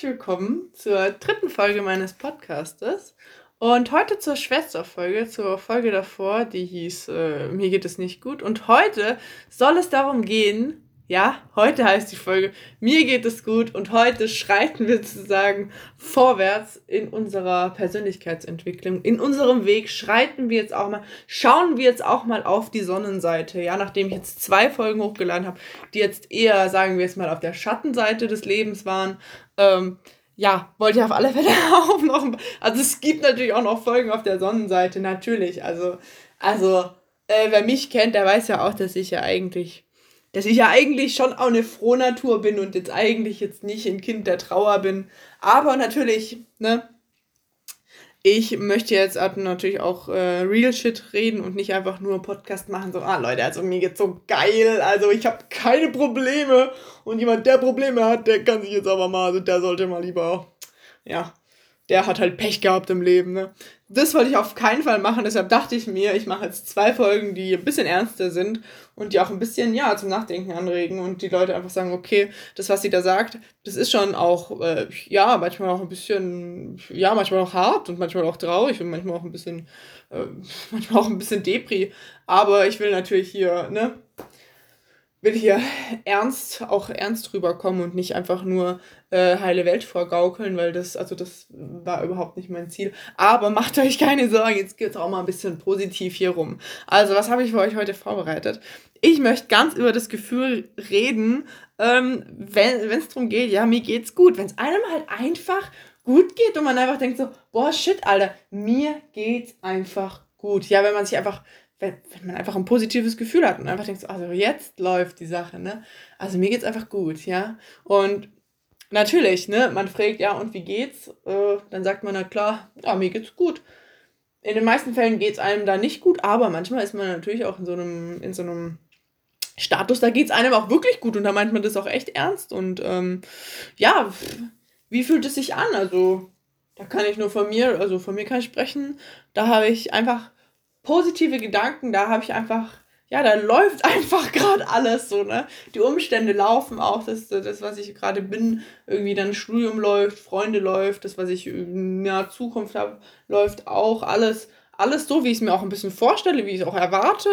herzlich willkommen zur dritten Folge meines Podcastes. Und heute zur Schwesterfolge, zur Folge davor, die hieß äh, Mir geht es nicht gut. Und heute soll es darum gehen, ja, heute heißt die Folge Mir geht es gut und heute schreiten wir sozusagen vorwärts in unserer Persönlichkeitsentwicklung. In unserem Weg schreiten wir jetzt auch mal, schauen wir jetzt auch mal auf die Sonnenseite. Ja, nachdem ich jetzt zwei Folgen hochgeladen habe, die jetzt eher, sagen wir jetzt mal, auf der Schattenseite des Lebens waren. Ähm, ja, wollte ich auf alle Fälle auch noch. Also es gibt natürlich auch noch Folgen auf der Sonnenseite, natürlich. Also, also äh, wer mich kennt, der weiß ja auch, dass ich ja eigentlich dass ich ja eigentlich schon auch eine Frohnatur bin und jetzt eigentlich jetzt nicht ein Kind der Trauer bin. Aber natürlich, ne, ich möchte jetzt natürlich auch äh, Real Shit reden und nicht einfach nur Podcast machen, so, ah Leute, also mir geht's so geil, also ich habe keine Probleme und jemand, der Probleme hat, der kann sich jetzt aber mal, also der sollte mal lieber, ja, der hat halt Pech gehabt im Leben. Ne? Das wollte ich auf keinen Fall machen, deshalb dachte ich mir, ich mache jetzt zwei Folgen, die ein bisschen ernster sind und die auch ein bisschen, ja, zum Nachdenken anregen und die Leute einfach sagen, okay, das, was sie da sagt, das ist schon auch, äh, ja, manchmal auch ein bisschen, ja, manchmal auch hart und manchmal auch traurig und manchmal auch ein bisschen, äh, manchmal auch ein bisschen Depri. Aber ich will natürlich hier, ne, will hier ernst, auch ernst rüberkommen und nicht einfach nur äh, heile Welt vorgaukeln, weil das, also das war überhaupt nicht mein Ziel. Aber macht euch keine Sorgen, jetzt geht's auch mal ein bisschen positiv hier rum. Also, was habe ich für euch heute vorbereitet? Ich möchte ganz über das Gefühl reden, ähm, wenn es darum geht, ja, mir geht's gut. Wenn es einem halt einfach gut geht und man einfach denkt so, boah, shit, Alter, mir geht's einfach gut. Ja, wenn man sich einfach wenn, man einfach ein positives Gefühl hat und einfach denkt, so, also jetzt läuft die Sache, ne? Also mir geht's einfach gut, ja. Und natürlich, ne, man fragt, ja, und wie geht's? Äh, dann sagt man, na klar, ja, mir geht's gut. In den meisten Fällen geht's einem da nicht gut, aber manchmal ist man natürlich auch in so einem, in so einem Status, da geht's einem auch wirklich gut und da meint man das auch echt ernst. Und ähm, ja, wie fühlt es sich an? Also, da kann ich nur von mir, also von mir kann ich sprechen. Da habe ich einfach positive Gedanken, da habe ich einfach, ja, da läuft einfach gerade alles so, ne? Die Umstände laufen auch, das, das was ich gerade bin, irgendwie dann Studium läuft, Freunde läuft, das, was ich in der Zukunft habe, läuft auch, alles, alles so, wie ich es mir auch ein bisschen vorstelle, wie ich es auch erwarte.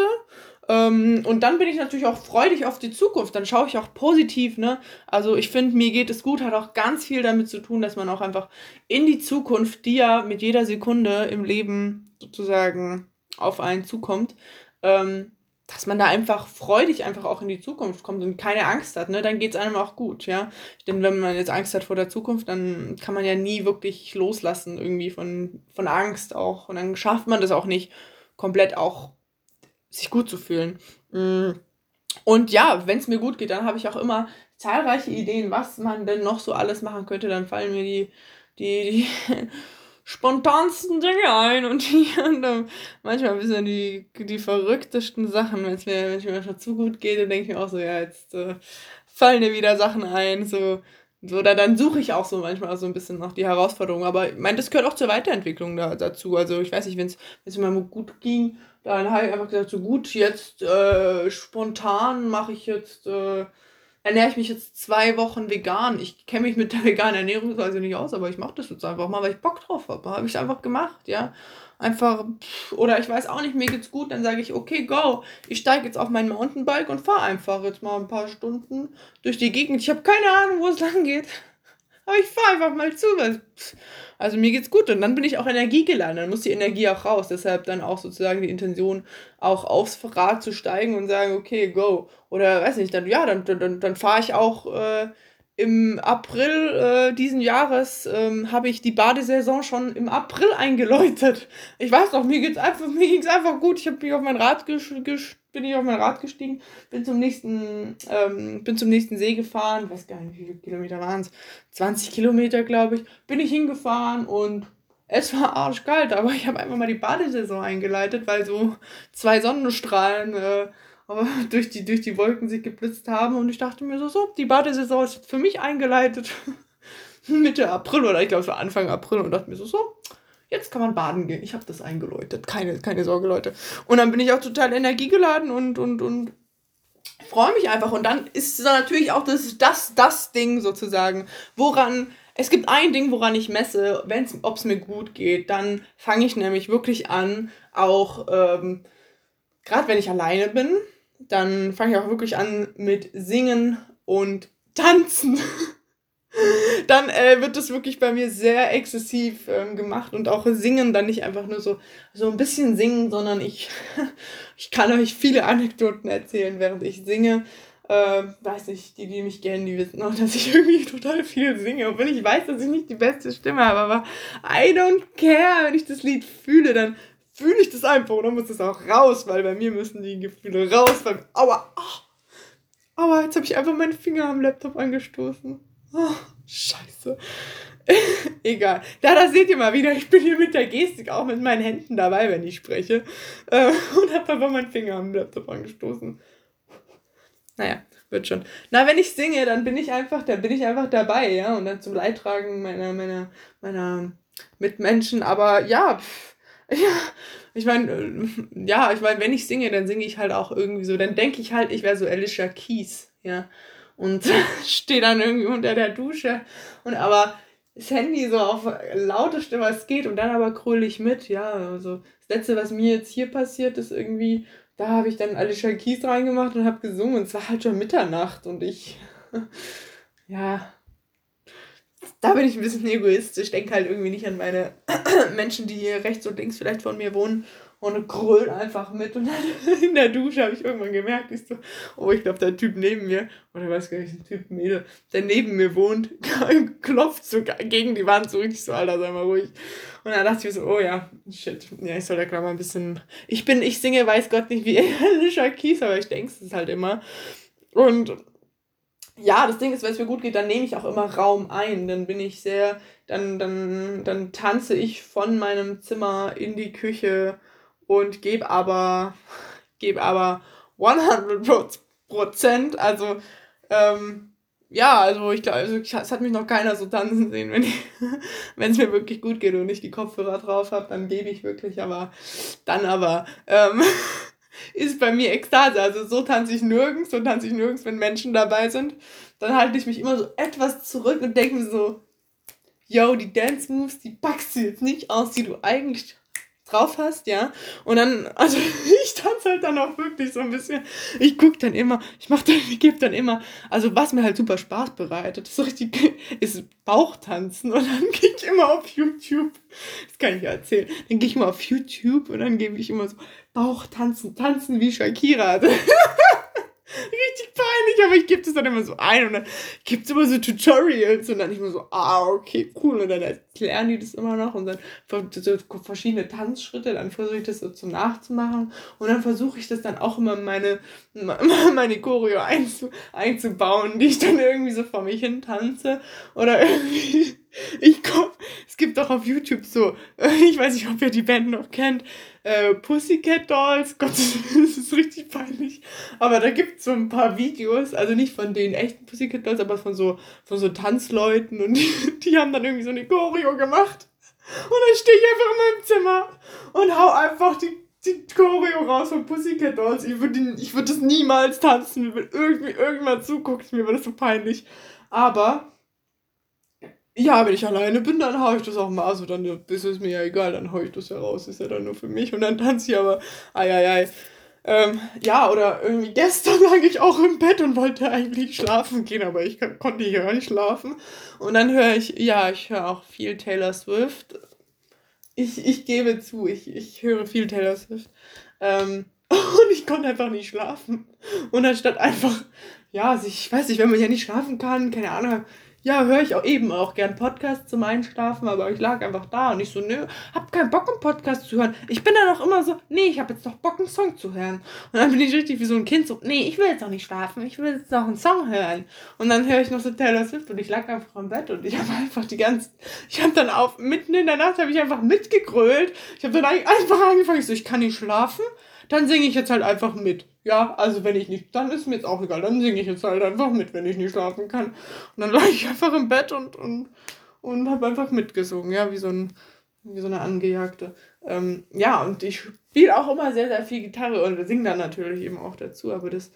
Ähm, und dann bin ich natürlich auch freudig auf die Zukunft. Dann schaue ich auch positiv, ne? Also ich finde, mir geht es gut, hat auch ganz viel damit zu tun, dass man auch einfach in die Zukunft, die ja mit jeder Sekunde im Leben sozusagen auf einen zukommt, ähm, dass man da einfach freudig einfach auch in die Zukunft kommt und keine Angst hat, ne, dann geht es einem auch gut, ja. Denn wenn man jetzt Angst hat vor der Zukunft, dann kann man ja nie wirklich loslassen irgendwie von, von Angst auch. Und dann schafft man das auch nicht, komplett auch sich gut zu fühlen. Mm. Und ja, wenn es mir gut geht, dann habe ich auch immer zahlreiche Ideen, was man denn noch so alles machen könnte. Dann fallen mir die, die, die spontansten Dinge ein und die und manchmal ein bisschen die, die verrücktesten Sachen, wenn es mir, wenn es mir manchmal zu gut geht, dann denke ich mir auch so, ja, jetzt äh, fallen dir wieder Sachen ein, so. Da, dann suche ich auch so manchmal so ein bisschen nach die Herausforderung. Aber ich meine, das gehört auch zur Weiterentwicklung da, dazu. Also ich weiß nicht, wenn es mir mal gut ging, dann habe ich einfach gesagt, so gut, jetzt äh, spontan mache ich jetzt äh, ernähre ich mich jetzt zwei Wochen vegan. Ich kenne mich mit der veganen Ernährungsweise nicht aus, aber ich mache das jetzt einfach mal, weil ich Bock drauf habe. Habe ich einfach gemacht, ja. Einfach, oder ich weiß auch nicht, mir geht's gut, dann sage ich, okay, go. Ich steige jetzt auf mein Mountainbike und fahre einfach jetzt mal ein paar Stunden durch die Gegend. Ich habe keine Ahnung, wo es lang geht. Aber ich fahre einfach mal zu. Weil, also mir geht's gut und dann bin ich auch energiegeladen. Dann muss die Energie auch raus. Deshalb dann auch sozusagen die Intention, auch aufs Rad zu steigen und sagen, okay, go. Oder weiß nicht, dann ja, dann, dann, dann fahre ich auch äh, im April äh, diesen Jahres ähm, habe ich die Badesaison schon im April eingeläutet. Ich weiß noch, mir geht's einfach, mir ging's einfach gut. Ich habe mich auf mein Rad bin ich auf mein Rad gestiegen, bin zum nächsten, ähm, bin zum nächsten See gefahren, ich weiß gar nicht, wie viele Kilometer waren es, 20 Kilometer, glaube ich, bin ich hingefahren und es war arschkalt, aber ich habe einfach mal die Badesaison eingeleitet, weil so zwei Sonnenstrahlen äh, durch, die, durch die Wolken sich geblitzt haben und ich dachte mir so, so, die Badesaison ist für mich eingeleitet. Mitte April oder ich glaube es war Anfang April und dachte mir so, so, jetzt kann man baden gehen. Ich habe das eingeläutet. Keine, keine Sorge, Leute. Und dann bin ich auch total energiegeladen und, und, und freue mich einfach. Und dann ist natürlich auch das, das, das Ding sozusagen, woran es gibt ein Ding, woran ich messe, ob es mir gut geht. Dann fange ich nämlich wirklich an, auch ähm, gerade wenn ich alleine bin, dann fange ich auch wirklich an mit Singen und Tanzen. dann äh, wird das wirklich bei mir sehr exzessiv ähm, gemacht und auch singen, dann nicht einfach nur so, so ein bisschen singen, sondern ich, ich kann euch viele Anekdoten erzählen, während ich singe. Äh, weiß nicht, die, die mich kennen, die wissen auch, dass ich irgendwie total viel singe. Obwohl ich weiß, dass ich nicht die beste Stimme habe, aber I don't care. Wenn ich das Lied fühle, dann fühle ich das einfach und dann muss das auch raus, weil bei mir müssen die Gefühle raus. Weil, aua, oh, aua, jetzt habe ich einfach meinen Finger am Laptop angestoßen. Oh, scheiße. Egal. Da, da seht ihr mal wieder, ich bin hier mit der Gestik auch mit meinen Händen dabei, wenn ich spreche. Äh, und habe einfach meinen Finger am Laptop angestoßen. Naja, wird schon. Na, wenn ich singe, dann bin ich einfach, dann bin ich einfach dabei, ja. Und dann zum Leidtragen meiner, meiner, meiner Mitmenschen. Aber ja, pff, ja, ich meine, äh, ja, ich meine, wenn ich singe, dann singe ich halt auch irgendwie so. Dann denke ich halt, ich wäre so Alicia Keys, ja und stehe dann irgendwie unter der Dusche. Und aber das Handy so auf lauteste, was geht und dann aber kröle ich mit. Ja, also das Letzte, was mir jetzt hier passiert, ist irgendwie, da habe ich dann Alicia Keys reingemacht und habe gesungen und es war halt schon Mitternacht und ich, ja, da bin ich ein bisschen egoistisch, denke halt irgendwie nicht an meine Menschen, die hier rechts und links vielleicht von mir wohnen und grölt einfach mit. Und dann in der Dusche habe ich irgendwann gemerkt, ich so, oh, ich glaube, der Typ neben mir, oder weiß gar nicht, ein Typ Mädel, der neben mir wohnt, klopft so gegen die Wand, so richtig so, Alter, sei mal ruhig. Und dann dachte ich so, oh ja, shit, ja, ich soll da gerade mal ein bisschen, ich bin, ich singe, weiß Gott nicht wie Alicia Keys, aber ich denke es halt immer. Und ja, das Ding ist, wenn es mir gut geht, dann nehme ich auch immer Raum ein. Dann bin ich sehr, dann, dann, dann tanze ich von meinem Zimmer in die Küche und gebe aber, gebe aber 100 Prozent. Also, ähm, ja, also ich glaube, also, es hat mich noch keiner so tanzen sehen. Wenn es mir wirklich gut geht und ich die Kopfhörer drauf habe, dann gebe ich wirklich, aber dann aber ähm, ist bei mir Ekstase. Also so tanze ich nirgends, so tanze ich nirgends, wenn Menschen dabei sind. Dann halte ich mich immer so etwas zurück und denke mir so, yo, die Dance Moves, die packst du jetzt nicht aus, die du eigentlich drauf hast, ja. Und dann, also ich tanze halt dann auch wirklich so ein bisschen. Ich gucke dann immer, ich mache dann, ich gebe dann immer, also was mir halt super Spaß bereitet, ist so richtig, ist Bauchtanzen. Und dann gehe ich immer auf YouTube, das kann ich ja erzählen, dann gehe ich mal auf YouTube und dann gebe ich immer so Bauchtanzen, tanzen wie Shakira. richtig peinlich, aber ich gebe das dann immer so ein und dann gibt es immer so Tutorials und dann ich immer so, ah, okay, cool. Und dann erklären die das immer noch und dann so verschiedene Tanzschritte, dann versuche ich das so zum Nachzumachen und dann versuche ich das dann auch immer meine, meine Choreo einzu, einzubauen, die ich dann irgendwie so vor mich hin tanze oder irgendwie ich komm, es gibt doch auf YouTube so, ich weiß nicht, ob ihr die Band noch kennt, äh, Pussycat Dolls, Gott, das ist richtig peinlich. Aber da gibt es so ein paar Videos, also nicht von den echten Pussycat Dolls, aber von so, von so Tanzleuten und die, die haben dann irgendwie so eine Choreo gemacht. Und dann stehe ich einfach in meinem Zimmer und hau einfach die, die Choreo raus von Pussycat Dolls. Ich würde würd das niemals tanzen, wenn irgendwie irgendwann zuguckt, mir war das so peinlich. Aber ja, wenn ich alleine bin, dann hau ich das auch mal. Also dann ist es mir ja egal, dann hau ich das ja raus. Ist ja dann nur für mich. Und dann tanze ich aber, ei, ei. Ähm, ja, oder irgendwie gestern lag ich auch im Bett und wollte eigentlich schlafen gehen, aber ich konnte hier nicht schlafen. Und dann höre ich, ja, ich höre auch viel Taylor Swift. Ich, ich gebe zu, ich, ich höre viel Taylor Swift. Ähm, und ich konnte einfach nicht schlafen. Und anstatt einfach, ja, ich weiß nicht, wenn man ja nicht schlafen kann, keine Ahnung, ja, höre ich auch eben auch gern Podcasts zum Einschlafen, aber ich lag einfach da und ich so, nö, hab keinen Bock, einen Podcast zu hören. Ich bin dann auch immer so, nee, ich habe jetzt noch Bock, einen Song zu hören. Und dann bin ich richtig wie so ein Kind so, nee, ich will jetzt noch nicht schlafen, ich will jetzt noch einen Song hören. Und dann höre ich noch so Taylor Swift und ich lag einfach am Bett und ich habe einfach die ganze, ich habe dann auf, mitten in der Nacht habe ich einfach mitgegrölt. Ich habe dann einfach angefangen, ich so, ich kann nicht schlafen, dann singe ich jetzt halt einfach mit. Ja, also wenn ich nicht, dann ist mir jetzt auch egal, dann singe ich jetzt halt einfach mit, wenn ich nicht schlafen kann. Und dann lag ich einfach im Bett und, und, und habe einfach mitgesungen, ja, wie so, ein, wie so eine Angejagte. Ähm, ja, und ich spiele auch immer sehr, sehr viel Gitarre und singe dann natürlich eben auch dazu, aber das,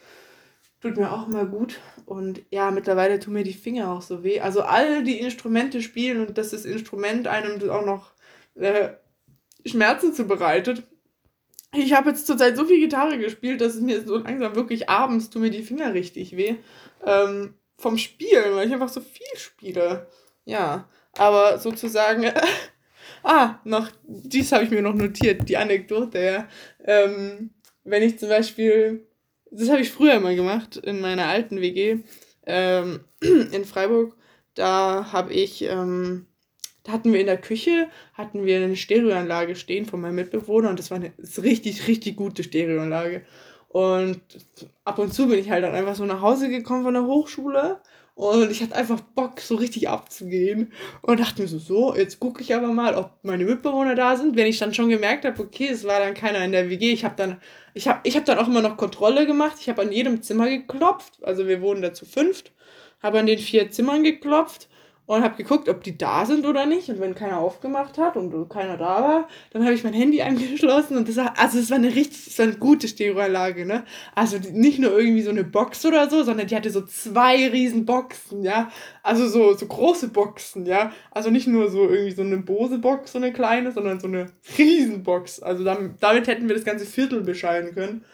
tut mir auch immer gut. Und ja, mittlerweile tun mir die Finger auch so weh. Also alle, die Instrumente spielen und dass das Instrument einem auch noch äh, Schmerzen zubereitet. Ich habe jetzt zurzeit so viel Gitarre gespielt, dass es mir so langsam wirklich abends tun mir die Finger richtig weh. Ähm, vom Spielen, weil ich einfach so viel spiele. Ja, aber sozusagen, ah, noch, dies habe ich mir noch notiert, die Anekdote, ja. Ähm, wenn ich zum Beispiel, das habe ich früher immer gemacht, in meiner alten WG ähm, in Freiburg, da habe ich, ähm, da hatten wir in der Küche, hatten wir eine Stereoanlage stehen von meinem Mitbewohner und das war eine richtig, richtig gute Stereoanlage. Und ab und zu bin ich halt dann einfach so nach Hause gekommen von der Hochschule und ich hatte einfach Bock, so richtig abzugehen. Und dachte mir so, so, jetzt gucke ich aber mal, ob meine Mitbewohner da sind. Wenn ich dann schon gemerkt habe, okay, es war dann keiner in der WG. Ich habe dann, ich habe ich hab dann auch immer noch Kontrolle gemacht. Ich habe an jedem Zimmer geklopft. Also wir wohnen da zu fünft. Habe an den vier Zimmern geklopft und habe geguckt, ob die da sind oder nicht. Und wenn keiner aufgemacht hat und keiner da war, dann habe ich mein Handy angeschlossen und das war, also es war eine richtig, es war eine gute Stereoanlage, ne? Also nicht nur irgendwie so eine Box oder so, sondern die hatte so zwei riesen Boxen, ja? Also so, so große Boxen, ja? Also nicht nur so irgendwie so eine Bose-Box, so eine kleine, sondern so eine Riesenbox. Also damit, damit hätten wir das ganze Viertel bescheiden können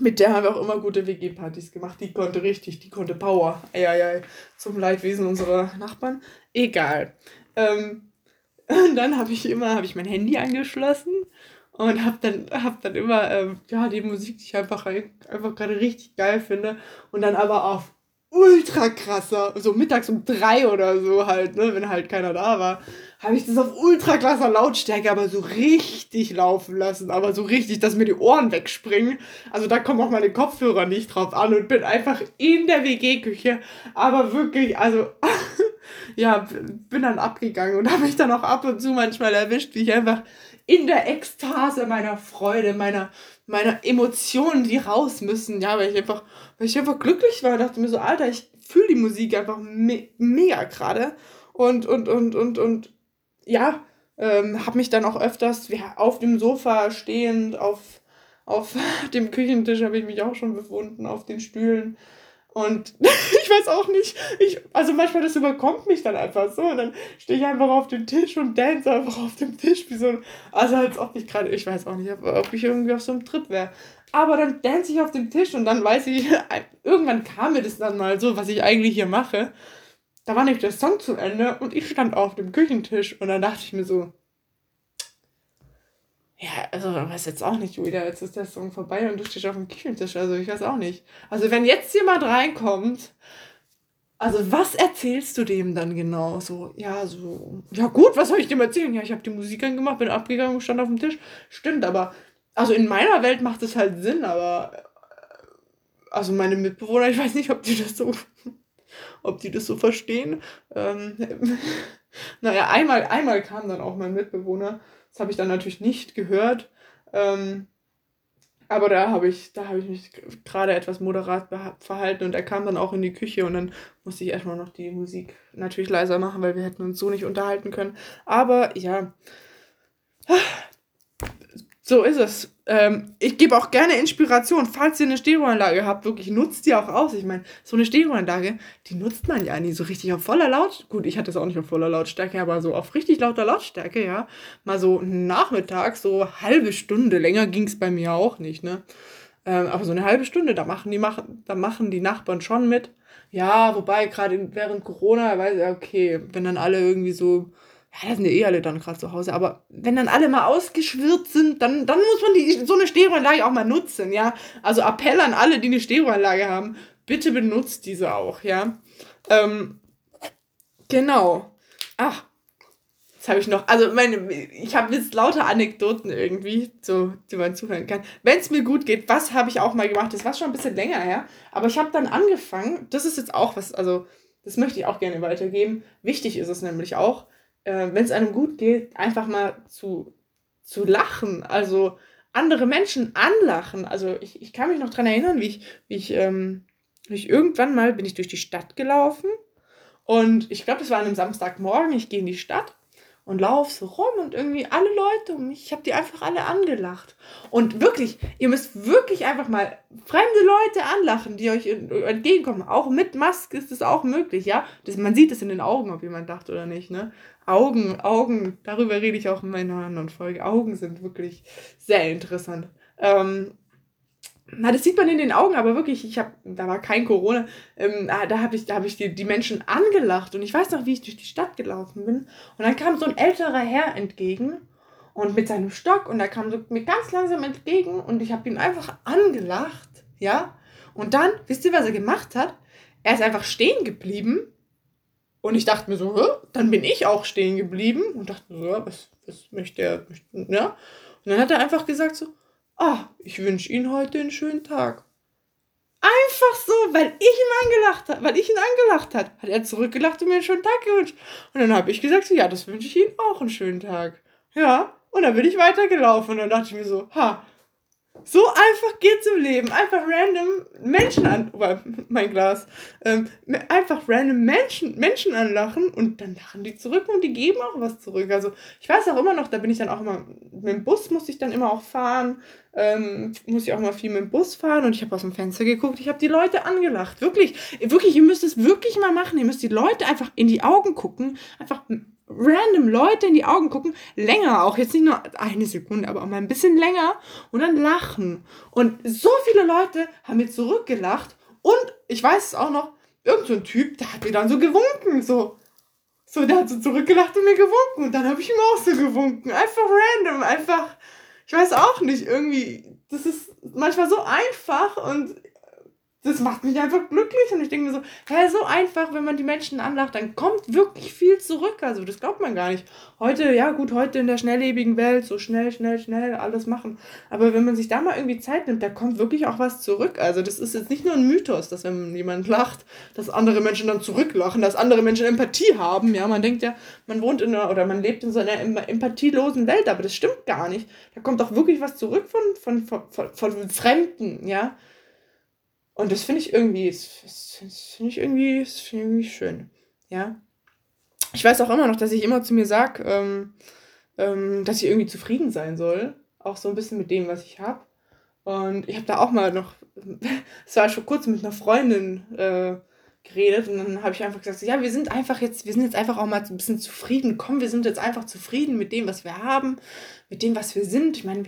mit der haben wir auch immer gute WG-Partys gemacht. Die konnte richtig, die konnte Power. Eieiei, zum Leidwesen unserer Nachbarn. Egal. Ähm, und dann habe ich immer, habe ich mein Handy angeschlossen und habe dann, hab dann immer, ähm, ja, die Musik, die ich einfach, einfach gerade richtig geil finde. Und dann aber auf ultra krasser, so mittags um drei oder so halt, ne, wenn halt keiner da war habe ich das auf ultra krasser Lautstärke aber so richtig laufen lassen. Aber so richtig, dass mir die Ohren wegspringen. Also da kommen auch meine Kopfhörer nicht drauf an und bin einfach in der WG-Küche. Aber wirklich, also ja, bin dann abgegangen und habe mich dann auch ab und zu manchmal erwischt, wie ich einfach in der Ekstase meiner Freude, meiner, meiner Emotionen, die raus müssen, ja, weil ich einfach, weil ich einfach glücklich war, dachte mir so, Alter, ich fühle die Musik einfach me mega gerade. Und, und, und, und, und ja, ähm, habe mich dann auch öfters ja, auf dem Sofa stehend, auf, auf dem Küchentisch habe ich mich auch schon befunden, auf den Stühlen. Und ich weiß auch nicht, ich, also manchmal das überkommt mich dann einfach so und dann stehe ich einfach auf dem Tisch und dance einfach auf dem Tisch wie so ein, also als ob ich gerade, ich weiß auch nicht, ob, ich irgendwie auf so einem Trip wäre. Aber dann dance ich auf dem Tisch und dann weiß ich, irgendwann kam mir das dann mal so, was ich eigentlich hier mache da war nicht der Song zu Ende und ich stand auf dem Küchentisch und dann dachte ich mir so, ja, also weiß jetzt auch nicht, wieder, jetzt ist der Song vorbei und du stehst auf dem Küchentisch, also ich weiß auch nicht. Also wenn jetzt jemand reinkommt, also was erzählst du dem dann genau? So, ja, so, ja gut, was soll ich dem erzählen? Ja, ich habe die Musik angemacht, bin abgegangen und stand auf dem Tisch. Stimmt, aber, also in meiner Welt macht es halt Sinn, aber, äh, also meine Mitbewohner, ich weiß nicht, ob die das so ob die das so verstehen. Ähm, naja, einmal, einmal kam dann auch mein Mitbewohner. Das habe ich dann natürlich nicht gehört. Ähm, aber da habe ich, da ich mich gerade etwas moderat verhalten und er kam dann auch in die Küche und dann musste ich erstmal noch die Musik natürlich leiser machen, weil wir hätten uns so nicht unterhalten können. Aber ja, so ist es. Ähm, ich gebe auch gerne Inspiration, falls ihr eine Stereoanlage habt, wirklich nutzt die auch aus. Ich meine, so eine Stereoanlage, die nutzt man ja nie so richtig auf voller Lautstärke. Gut, ich hatte es auch nicht auf voller Lautstärke, aber so auf richtig lauter Lautstärke, ja. Mal so Nachmittag, so halbe Stunde, länger ging es bei mir auch nicht, ne? Ähm, aber so eine halbe Stunde, da machen die, machen, da machen die Nachbarn schon mit. Ja, wobei gerade während Corona, weiß ich, okay, wenn dann alle irgendwie so ja, da sind ja eh alle dann gerade zu Hause, aber wenn dann alle mal ausgeschwirrt sind, dann, dann muss man die, so eine Stereoanlage auch mal nutzen, ja. Also Appell an alle, die eine Stereoanlage haben, bitte benutzt diese auch, ja. Ähm, genau. Ach, jetzt habe ich noch, also meine, ich habe jetzt lauter Anekdoten irgendwie, so, die man zuhören kann. Wenn es mir gut geht, was habe ich auch mal gemacht? Das war schon ein bisschen länger her, aber ich habe dann angefangen, das ist jetzt auch was, also das möchte ich auch gerne weitergeben. Wichtig ist es nämlich auch, äh, wenn es einem gut geht, einfach mal zu, zu lachen. Also andere Menschen anlachen. Also ich, ich kann mich noch daran erinnern, wie ich, wie ich, ähm, wie ich irgendwann mal bin ich durch die Stadt gelaufen und ich glaube, das war an einem Samstagmorgen, ich gehe in die Stadt und laufe so rum und irgendwie alle Leute um mich, ich habe die einfach alle angelacht. Und wirklich, ihr müsst wirklich einfach mal fremde Leute anlachen, die euch entgegenkommen. Auch mit Maske ist es auch möglich, ja. Das, man sieht es in den Augen, ob jemand lacht oder nicht, ne? Augen, Augen, darüber rede ich auch in meiner anderen Folge. Augen sind wirklich sehr interessant. Ähm, na, das sieht man in den Augen, aber wirklich, ich habe, da war kein Corona, ähm, da habe ich, da hab ich die, die Menschen angelacht und ich weiß noch, wie ich durch die Stadt gelaufen bin. Und dann kam so ein älterer Herr entgegen und mit seinem Stock und er kam so mir ganz langsam entgegen und ich habe ihn einfach angelacht, ja, und dann, wisst ihr, was er gemacht hat? Er ist einfach stehen geblieben und ich dachte mir so, dann bin ich auch stehen geblieben und dachte so, was, was möchte er, ja, und dann hat er einfach gesagt so, ah, ich wünsche Ihnen heute einen schönen Tag. Einfach so, weil ich ihn angelacht habe, weil ich ihn angelacht hat, hat er zurückgelacht und mir einen schönen Tag gewünscht. Und dann habe ich gesagt, so, ja, das wünsche ich Ihnen auch einen schönen Tag. Ja, und dann bin ich weitergelaufen und dann dachte ich mir so, ha, so einfach geht's im Leben. Einfach random Menschen an, oh, mein Glas, ähm, einfach random Menschen, Menschen anlachen und dann lachen die zurück und die geben auch was zurück. Also ich weiß auch immer noch, da bin ich dann auch immer, mit dem Bus muss ich dann immer auch fahren, ähm, muss ich auch mal viel mit dem Bus fahren und ich habe aus dem Fenster geguckt, ich habe die Leute angelacht. Wirklich, wirklich, ihr müsst es wirklich mal machen. Ihr müsst die Leute einfach in die Augen gucken, einfach random Leute in die Augen gucken, länger, auch. Jetzt nicht nur eine Sekunde, aber auch mal ein bisschen länger. Und dann lachen. Und so viele Leute haben mir zurückgelacht. Und ich weiß es auch noch, irgend so ein Typ, der hat mir dann so gewunken, so. So, der hat so zurückgelacht und mir gewunken. Und dann habe ich ihm auch so gewunken. Einfach random, einfach, ich weiß auch nicht, irgendwie, das ist manchmal so einfach und das macht mich einfach glücklich und ich denke mir so, hä, so einfach, wenn man die Menschen anlacht, dann kommt wirklich viel zurück. Also das glaubt man gar nicht. Heute, ja gut, heute in der schnelllebigen Welt, so schnell, schnell, schnell alles machen. Aber wenn man sich da mal irgendwie Zeit nimmt, da kommt wirklich auch was zurück. Also das ist jetzt nicht nur ein Mythos, dass wenn jemand lacht, dass andere Menschen dann zurücklachen, dass andere Menschen Empathie haben. Ja, man denkt ja, man wohnt in einer, oder man lebt in so einer empathielosen Welt, aber das stimmt gar nicht. Da kommt auch wirklich was zurück von, von, von, von, von Fremden, ja. Und das finde ich irgendwie, finde ich irgendwie, das irgendwie schön. Ja. Ich weiß auch immer noch, dass ich immer zu mir sage, ähm, ähm, dass ich irgendwie zufrieden sein soll. Auch so ein bisschen mit dem, was ich habe. Und ich habe da auch mal noch, es war schon kurz mit einer Freundin äh, geredet und dann habe ich einfach gesagt, ja, wir sind einfach jetzt, wir sind jetzt einfach auch mal ein bisschen zufrieden. Komm, wir sind jetzt einfach zufrieden mit dem, was wir haben, mit dem, was wir sind. Ich meine,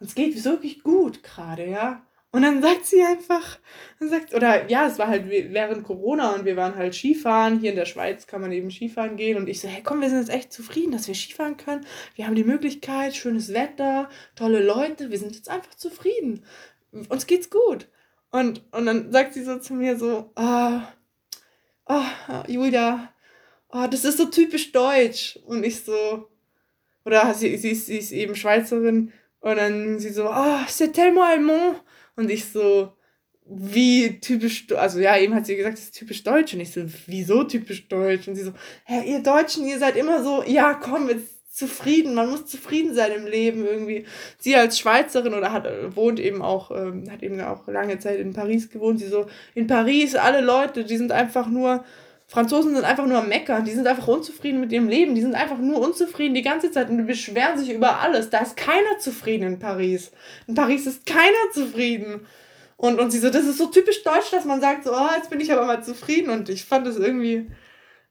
uns geht wirklich gut gerade, ja. Und dann sagt sie einfach, dann sagt, oder ja, es war halt während Corona und wir waren halt Skifahren. Hier in der Schweiz kann man eben Skifahren gehen. Und ich so, hey komm, wir sind jetzt echt zufrieden, dass wir Skifahren können. Wir haben die Möglichkeit, schönes Wetter, tolle Leute. Wir sind jetzt einfach zufrieden. Uns geht's gut. Und, und dann sagt sie so zu mir so, ah, oh, Julia, oh, das ist so typisch deutsch. Und ich so, oder sie, sie, sie ist eben Schweizerin. Und dann sie so, ah, oh, c'est tellement allemand. Und ich so, wie typisch, also ja, eben hat sie gesagt, das ist typisch deutsch. Und ich so, wieso typisch deutsch? Und sie so, ja, ihr Deutschen, ihr seid immer so, ja, komm, jetzt zufrieden, man muss zufrieden sein im Leben irgendwie. Sie als Schweizerin oder hat, wohnt eben auch, ähm, hat eben auch lange Zeit in Paris gewohnt. Sie so, in Paris, alle Leute, die sind einfach nur, Franzosen sind einfach nur am Meckern, die sind einfach unzufrieden mit ihrem Leben, die sind einfach nur unzufrieden die ganze Zeit und beschweren sich über alles. Da ist keiner zufrieden in Paris. In Paris ist keiner zufrieden. Und, und sie so, das ist so typisch deutsch, dass man sagt, so, oh, jetzt bin ich aber mal zufrieden. Und ich fand das irgendwie,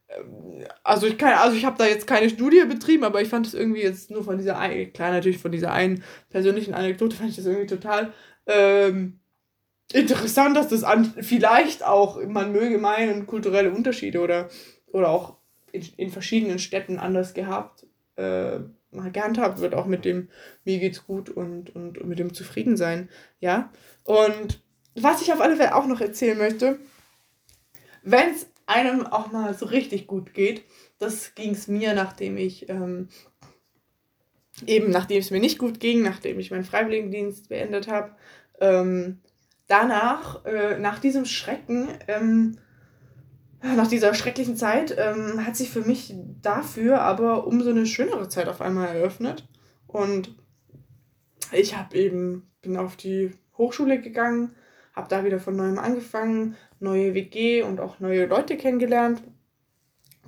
ähm, also ich kann, also ich habe da jetzt keine Studie betrieben, aber ich fand es irgendwie jetzt nur von dieser einen, klar natürlich von dieser einen persönlichen Anekdote, fand ich das irgendwie total ähm, interessant, dass das an, vielleicht auch, man möge meinen, kulturelle Unterschiede oder, oder auch in, in verschiedenen Städten anders gehabt, äh, mal gehandhabt wird, auch mit dem mir geht's gut und, und, und mit dem Zufriedensein, ja. Und was ich auf alle Fälle auch noch erzählen möchte, wenn es einem auch mal so richtig gut geht, das ging es mir, nachdem ich ähm, eben nachdem es mir nicht gut ging, nachdem ich meinen Freiwilligendienst beendet habe, ähm, danach, äh, nach diesem Schrecken, ähm, nach dieser schrecklichen Zeit, ähm, hat sich für mich dafür aber umso eine schönere Zeit auf einmal eröffnet. Und ich habe eben, bin auf die Hochschule gegangen, habe da wieder von neuem angefangen, neue WG und auch neue Leute kennengelernt.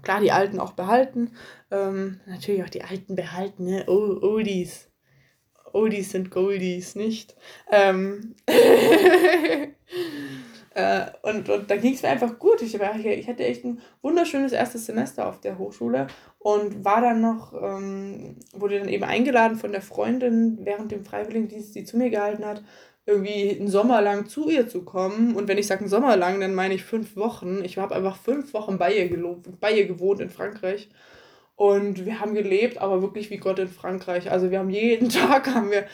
klar, die Alten auch behalten. Ähm, natürlich auch die Alten behalten, ne? Oh, Oldies. Oldies sind Goldies, nicht? Ähm äh, und, und da ging es mir einfach gut. Ich, war, ich hatte echt ein wunderschönes erstes Semester auf der Hochschule und war dann noch, ähm, wurde dann eben eingeladen von der Freundin während dem Freiwilligendienst, die zu mir gehalten hat, irgendwie einen Sommer lang zu ihr zu kommen. Und wenn ich sage einen Sommer lang, dann meine ich fünf Wochen. Ich habe einfach fünf Wochen bei ihr, bei ihr gewohnt in Frankreich. Und wir haben gelebt, aber wirklich wie Gott in Frankreich. Also wir haben jeden Tag haben wir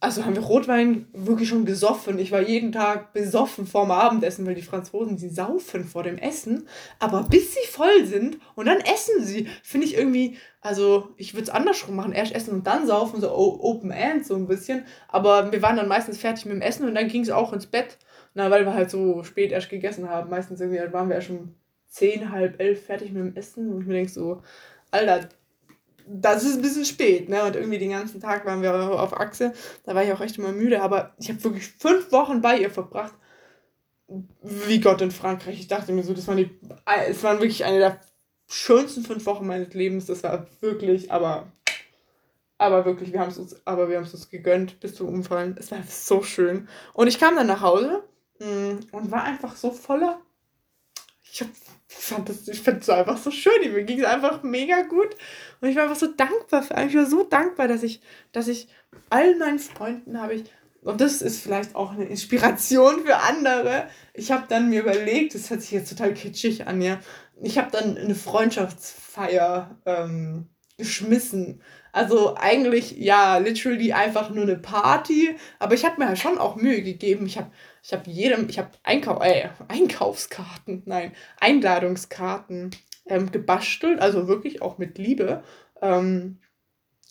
also haben wir Rotwein wirklich schon gesoffen. Ich war jeden Tag besoffen vorm Abendessen, weil die Franzosen, sie saufen vor dem Essen. Aber bis sie voll sind und dann essen sie, finde ich irgendwie, also ich würde es andersrum machen. Erst essen und dann saufen, so Open End so ein bisschen. Aber wir waren dann meistens fertig mit dem Essen und dann ging es auch ins Bett. Na, weil wir halt so spät erst gegessen haben. Meistens irgendwie waren wir ja schon zehn, halb elf fertig mit dem Essen. Und ich mir denke so, Alter, das ist ein bisschen spät, ne? Und irgendwie den ganzen Tag waren wir auf Achse. Da war ich auch echt immer müde, aber ich habe wirklich fünf Wochen bei ihr verbracht. Wie Gott in Frankreich. Ich dachte mir so, das waren die. Es waren wirklich eine der schönsten fünf Wochen meines Lebens. Das war wirklich, aber. Aber wirklich, wir haben es uns, aber wir haben es uns gegönnt bis zum Umfallen. Es war so schön. Und ich kam dann nach Hause mm, und war einfach so voller. Ich ich fand das, ich fand es einfach so schön. Mir ging es einfach mega gut. Und ich war einfach so dankbar für Ich war so dankbar, dass ich, dass ich allen meinen Freunden habe ich, und das ist vielleicht auch eine Inspiration für andere. Ich habe dann mir überlegt, das hört sich jetzt total kitschig an, ja. Ich habe dann eine Freundschaftsfeier ähm, geschmissen. Also eigentlich, ja, literally einfach nur eine Party. Aber ich habe mir ja schon auch Mühe gegeben. Ich habe ich habe jedem, ich habe Einkau äh, Einkaufskarten, nein, Einladungskarten ähm, gebastelt, also wirklich auch mit Liebe. Ähm,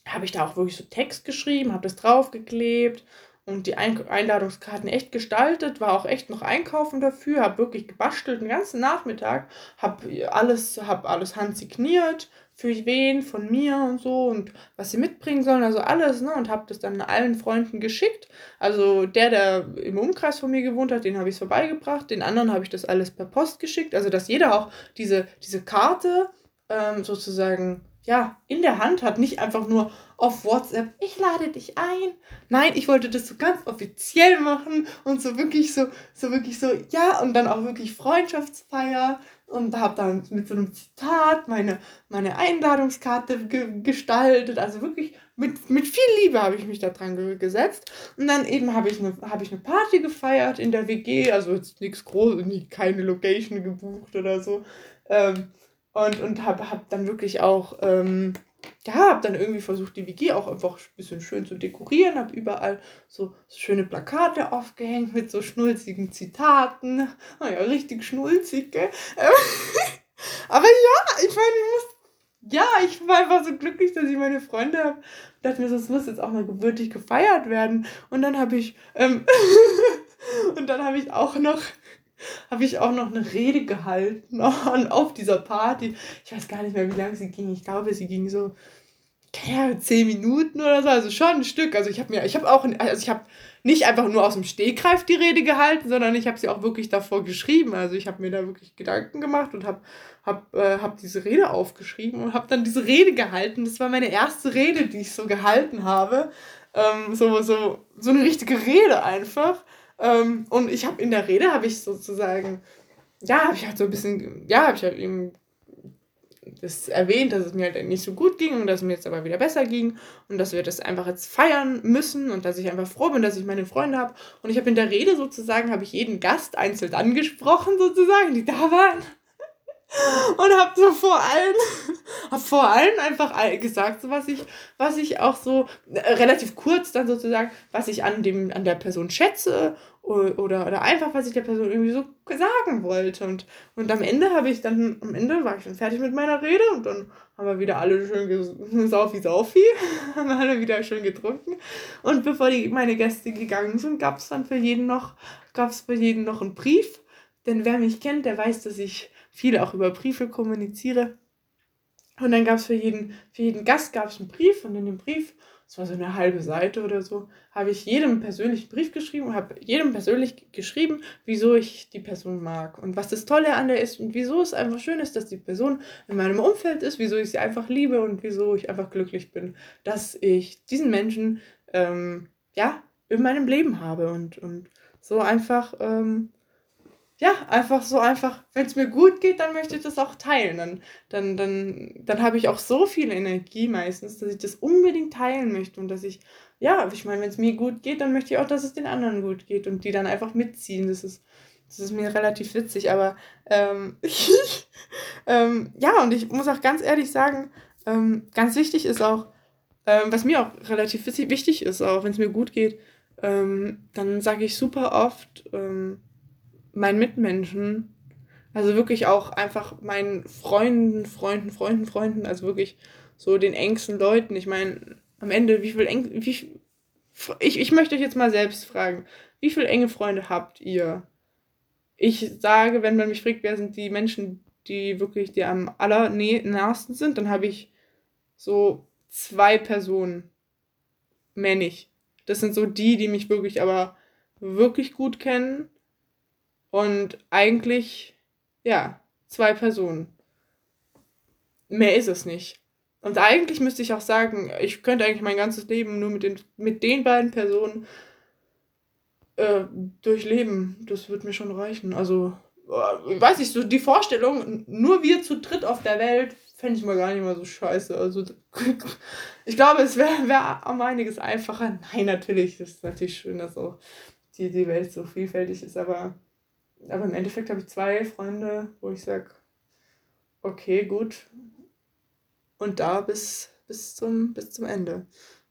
habe ich da auch wirklich so Text geschrieben, habe das draufgeklebt und die Ein Einladungskarten echt gestaltet, war auch echt noch einkaufen dafür, habe wirklich gebastelt den ganzen Nachmittag, habe alles, hab alles handsigniert, für wen, von mir und so und was sie mitbringen sollen, also alles, ne? Und habe das dann allen Freunden geschickt. Also der, der im Umkreis von mir gewohnt hat, den habe ich vorbeigebracht, den anderen habe ich das alles per Post geschickt. Also dass jeder auch diese, diese Karte ähm, sozusagen ja, in der Hand hat, nicht einfach nur auf WhatsApp, ich lade dich ein. Nein, ich wollte das so ganz offiziell machen und so wirklich so, so wirklich so, ja, und dann auch wirklich Freundschaftsfeier und habe dann mit so einem Zitat meine, meine Einladungskarte ge gestaltet. Also wirklich mit, mit viel Liebe habe ich mich da dran ge gesetzt. Und dann eben habe ich, eine, hab ich eine Party gefeiert in der WG, also jetzt nichts Großes, keine Location gebucht oder so. Ähm, und und habe hab dann wirklich auch, ähm, ja, habe dann irgendwie versucht, die WG auch einfach ein bisschen schön zu dekorieren, habe überall so, schöne Plakate aufgehängt mit so schnulzigen Zitaten. Oh ja, richtig schnulzig, gell? Aber ja, ich meine, ich muss, ja, ich war einfach so glücklich, dass ich meine Freunde habe. Dachte mir, das muss jetzt auch mal gebürtig gefeiert werden. Und dann habe ich, ähm, und dann habe ich auch noch habe ich auch noch eine Rede gehalten auf dieser Party. Ich weiß gar nicht mehr, wie lange sie ging. Ich glaube, sie ging so ja, zehn Minuten oder so, also schon ein Stück. Also ich habe mir, ich habe auch, also ich habe nicht einfach nur aus dem Stegreif die Rede gehalten, sondern ich habe sie auch wirklich davor geschrieben. Also ich habe mir da wirklich Gedanken gemacht und habe hab, äh, hab diese Rede aufgeschrieben und habe dann diese Rede gehalten. Das war meine erste Rede, die ich so gehalten habe. Ähm, so, so, so eine richtige Rede einfach. Ähm, und ich habe in der Rede, habe ich sozusagen, ja, habe ich halt so ein bisschen, ja, habe ich halt eben das erwähnt, dass es mir halt nicht so gut ging und dass es mir jetzt aber wieder besser ging und dass wir das einfach jetzt feiern müssen und dass ich einfach froh bin, dass ich meine Freunde habe. Und ich habe in der Rede sozusagen, habe ich jeden Gast einzeln angesprochen sozusagen, die da waren und habe so vor allen, hab vor allen einfach gesagt, was ich, was ich auch so äh, relativ kurz dann sozusagen, was ich an dem, an der Person schätze oder, oder einfach, was ich der Person irgendwie so sagen wollte. Und, und am Ende habe ich dann, am Ende war ich dann fertig mit meiner Rede und dann haben wir wieder alle schön saufi saufi, haben alle wieder schön getrunken. Und bevor die, meine Gäste gegangen sind, gab es dann für jeden noch, gab für jeden noch einen Brief. Denn wer mich kennt, der weiß, dass ich viel auch über Briefe kommuniziere. Und dann gab es für jeden, für jeden Gast gab einen Brief und in dem Brief das war so eine halbe Seite oder so, habe ich jedem persönlich einen Brief geschrieben habe jedem persönlich geschrieben, wieso ich die Person mag und was das Tolle an der ist und wieso es einfach schön ist, dass die Person in meinem Umfeld ist, wieso ich sie einfach liebe und wieso ich einfach glücklich bin, dass ich diesen Menschen ähm, ja in meinem Leben habe und, und so einfach ähm, ja, einfach so einfach, wenn es mir gut geht, dann möchte ich das auch teilen. Dann, dann, dann, dann habe ich auch so viel Energie meistens, dass ich das unbedingt teilen möchte und dass ich, ja, ich meine, wenn es mir gut geht, dann möchte ich auch, dass es den anderen gut geht und die dann einfach mitziehen. Das ist, das ist mir relativ witzig, aber ähm, ähm, ja, und ich muss auch ganz ehrlich sagen, ähm, ganz wichtig ist auch, ähm, was mir auch relativ wichtig ist, auch wenn es mir gut geht, ähm, dann sage ich super oft, ähm, meinen Mitmenschen, also wirklich auch einfach meinen Freunden, Freunden, Freunden, Freunden, also wirklich so den engsten Leuten. Ich meine, am Ende, wie viel eng, wie, ich, ich möchte euch jetzt mal selbst fragen, wie viele enge Freunde habt ihr? Ich sage, wenn man mich fragt, wer sind die Menschen, die wirklich dir am allernahesten sind, dann habe ich so zwei Personen. Mehr nicht. Das sind so die, die mich wirklich aber wirklich gut kennen und eigentlich, ja, zwei Personen. Mehr ist es nicht. Und eigentlich müsste ich auch sagen, ich könnte eigentlich mein ganzes Leben nur mit den, mit den beiden Personen äh, durchleben. Das wird mir schon reichen. Also, äh, weiß ich, so die Vorstellung, nur wir zu dritt auf der Welt, fände ich mal gar nicht mal so scheiße. Also, ich glaube, es wäre wär um einiges einfacher. Nein, natürlich, das ist natürlich schön, dass auch die, die Welt so vielfältig ist, aber aber im Endeffekt habe ich zwei Freunde, wo ich sage, okay, gut. Und da bis, bis, zum, bis zum Ende.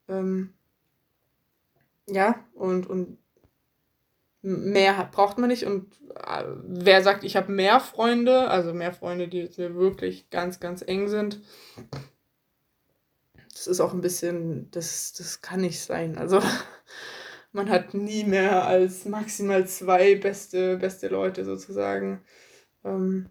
Ähm, ja, und, und mehr braucht man nicht. Und äh, wer sagt, ich habe mehr Freunde, also mehr Freunde, die wirklich ganz, ganz eng sind, das ist auch ein bisschen, das, das kann nicht sein. Also man hat nie mehr als maximal zwei beste, beste Leute sozusagen. Ähm,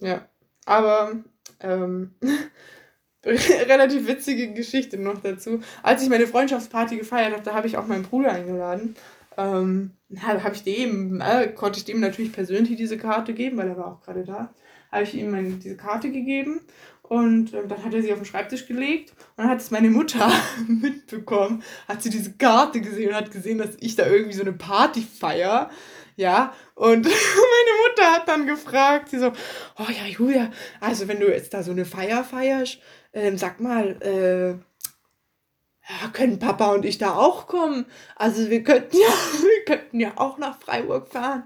ja, aber ähm, relativ witzige Geschichte noch dazu. Als ich meine Freundschaftsparty gefeiert habe, da habe ich auch meinen Bruder eingeladen. Ähm, habe ich dem, äh, konnte ich dem natürlich persönlich diese Karte geben, weil er war auch gerade da. Habe ich ihm meine, diese Karte gegeben und äh, dann hat er sie auf den Schreibtisch gelegt und dann hat es meine Mutter mitbekommen, hat sie diese Karte gesehen und hat gesehen, dass ich da irgendwie so eine Party feier. Ja, und meine Mutter hat dann gefragt, sie so, oh ja, Julia, also wenn du jetzt da so eine Feier feierst, ähm, sag mal, äh, ja, können Papa und ich da auch kommen? Also wir könnten ja, wir könnten ja auch nach Freiburg fahren.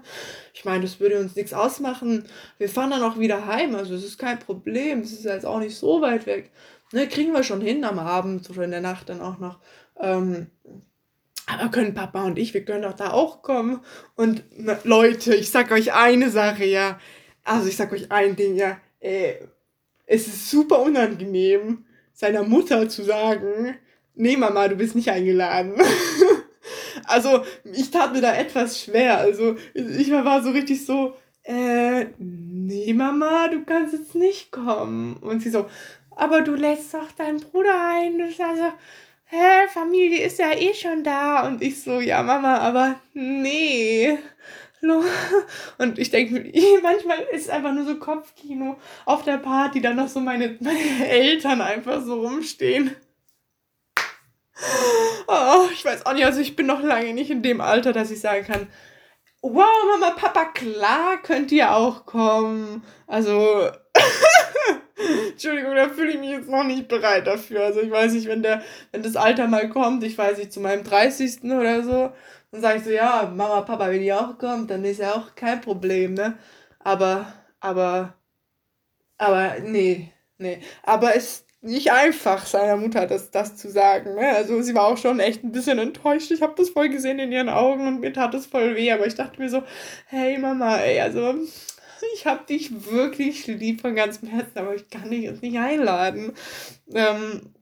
Ich meine, das würde uns nichts ausmachen. Wir fahren dann auch wieder heim, also es ist kein Problem. Es ist jetzt auch nicht so weit weg. Ne, kriegen wir schon hin am Abend oder in der Nacht dann auch noch. Ähm, aber können Papa und ich, wir können doch da auch kommen. Und na, Leute, ich sag euch eine Sache, ja. Also ich sag euch ein Ding, ja. Äh, es ist super unangenehm, seiner Mutter zu sagen, nee Mama, du bist nicht eingeladen. also ich tat mir da etwas schwer. Also ich war so richtig so, äh, nee Mama, du kannst jetzt nicht kommen. Und sie so, aber du lässt doch deinen Bruder ein. Du sagst so, hä, Familie ist ja eh schon da. Und ich so, ja Mama, aber nee. Und ich denke, manchmal ist es einfach nur so Kopfkino auf der Party, dann noch so meine, meine Eltern einfach so rumstehen. Oh, ich weiß auch nicht, also ich bin noch lange nicht in dem Alter, dass ich sagen kann, wow, Mama, Papa, klar, könnt ihr auch kommen. Also, Entschuldigung, da fühle ich mich jetzt noch nicht bereit dafür. Also ich weiß nicht, wenn der, wenn das Alter mal kommt, ich weiß nicht, zu meinem 30. oder so, dann sage ich so, ja, Mama, Papa, wenn ihr auch kommt, dann ist ja auch kein Problem, ne? Aber, aber, aber, nee, nee. Aber es nicht einfach, seiner Mutter das, das zu sagen. Ne? Also sie war auch schon echt ein bisschen enttäuscht. Ich habe das voll gesehen in ihren Augen und mir tat es voll weh. Aber ich dachte mir so, hey Mama, ey, also ich habe dich wirklich lieb von ganzem Herzen, aber ich kann dich jetzt nicht einladen. Ähm,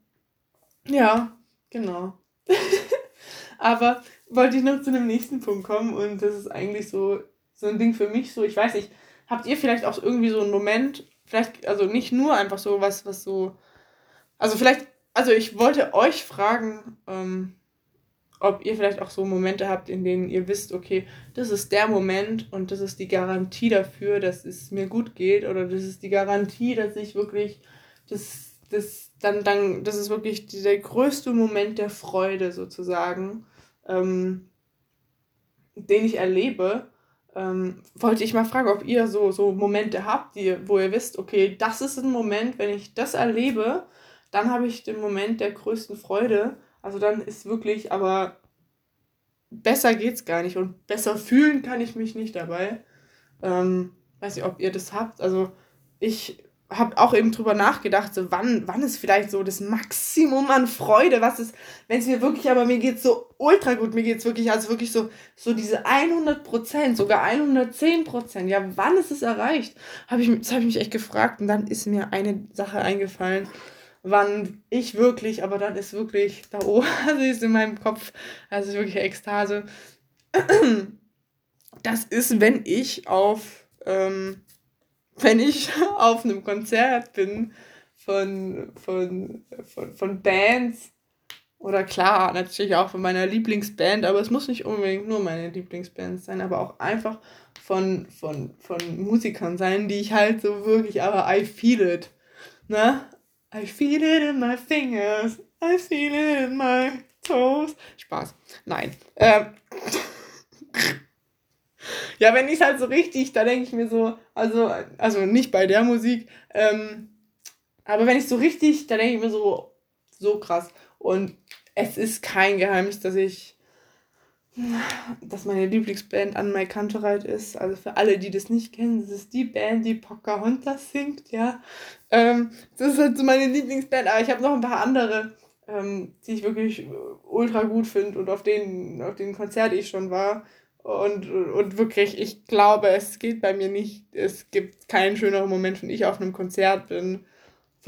ja, genau. aber wollte ich noch zu einem nächsten Punkt kommen und das ist eigentlich so, so ein Ding für mich so, ich weiß nicht, habt ihr vielleicht auch irgendwie so einen Moment, vielleicht, also nicht nur einfach so was, was so also vielleicht, also ich wollte euch fragen, ähm, ob ihr vielleicht auch so Momente habt, in denen ihr wisst, okay, das ist der Moment und das ist die Garantie dafür, dass es mir gut geht oder das ist die Garantie, dass ich wirklich das, das dann, dann, das ist wirklich der größte Moment der Freude sozusagen, ähm, den ich erlebe. Ähm, wollte ich mal fragen, ob ihr so, so Momente habt, die, wo ihr wisst, okay, das ist ein Moment, wenn ich das erlebe, dann habe ich den Moment der größten Freude. Also dann ist wirklich, aber besser geht's gar nicht und besser fühlen kann ich mich nicht dabei. Ähm, weiß nicht, ob ihr das habt. Also ich habe auch eben drüber nachgedacht, so wann, wann ist vielleicht so das Maximum an Freude, was ist, wenn es mir wirklich, aber mir geht's so ultra gut, mir geht's wirklich, also wirklich so, so diese 100 Prozent, sogar 110 Prozent, ja, wann ist es erreicht? Hab ich, das habe ich mich echt gefragt und dann ist mir eine Sache eingefallen, wann ich wirklich, aber dann ist wirklich da oben, also ist in meinem Kopf, also ist wirklich Ekstase. Das ist, wenn ich auf, ähm, wenn ich auf einem Konzert bin von, von, von, von Bands oder klar, natürlich auch von meiner Lieblingsband, aber es muss nicht unbedingt nur meine Lieblingsband sein, aber auch einfach von, von, von Musikern sein, die ich halt so wirklich, aber I feel it. Ne? I feel it in my fingers. I feel it in my toes. Spaß. Nein. Ähm. ja, wenn ich es halt so richtig, da denke ich mir so, also, also nicht bei der Musik, ähm, aber wenn ich so richtig, da denke ich mir so, so krass. Und es ist kein Geheimnis, dass ich dass meine Lieblingsband an My Kantereit ist. Also für alle, die das nicht kennen, das ist die Band, die Pocahontas singt, ja. Ähm, das ist halt so meine Lieblingsband, aber ich habe noch ein paar andere, ähm, die ich wirklich ultra gut finde und auf denen, auf den Konzert ich schon war. Und, und wirklich, ich glaube, es geht bei mir nicht, es gibt keinen schöneren Moment, wenn ich auf einem Konzert bin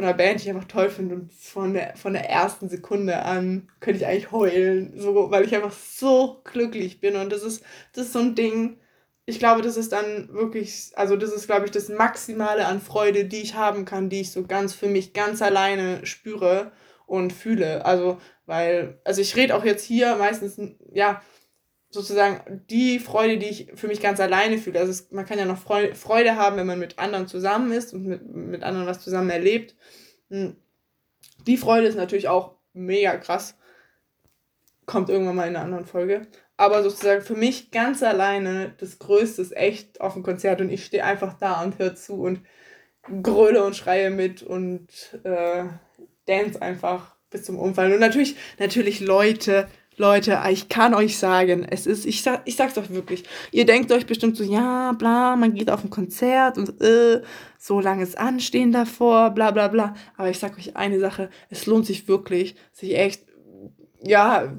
von einer Band, die ich einfach toll finde und von der, von der ersten Sekunde an könnte ich eigentlich heulen, so, weil ich einfach so glücklich bin und das ist, das ist so ein Ding, ich glaube, das ist dann wirklich, also das ist, glaube ich, das Maximale an Freude, die ich haben kann, die ich so ganz für mich ganz alleine spüre und fühle. Also, weil, also ich rede auch jetzt hier meistens, ja, sozusagen die Freude, die ich für mich ganz alleine fühle. Also es, man kann ja noch Freude haben, wenn man mit anderen zusammen ist und mit, mit anderen was zusammen erlebt. Hm. Die Freude ist natürlich auch mega krass. Kommt irgendwann mal in einer anderen Folge. Aber sozusagen für mich ganz alleine das Größte ist echt auf dem Konzert und ich stehe einfach da und höre zu und gröle und schreie mit und äh, dance einfach bis zum Umfallen. Und natürlich, natürlich Leute, Leute, ich kann euch sagen, es ist, ich, sag, ich sag's euch wirklich, ihr denkt euch bestimmt so, ja, bla, man geht auf ein Konzert und äh, so langes Anstehen davor, bla bla bla. Aber ich sag euch eine Sache, es lohnt sich wirklich, sich echt, ja,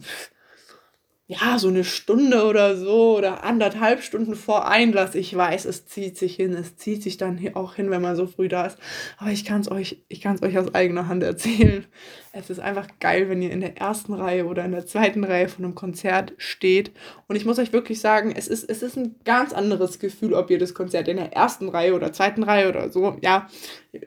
ja, so eine Stunde oder so oder anderthalb Stunden vor Einlass. Ich weiß, es zieht sich hin, es zieht sich dann auch hin, wenn man so früh da ist. Aber ich kann es euch, euch aus eigener Hand erzählen. Es ist einfach geil, wenn ihr in der ersten Reihe oder in der zweiten Reihe von einem Konzert steht. Und ich muss euch wirklich sagen, es ist, es ist ein ganz anderes Gefühl, ob ihr das Konzert in der ersten Reihe oder zweiten Reihe oder so, ja,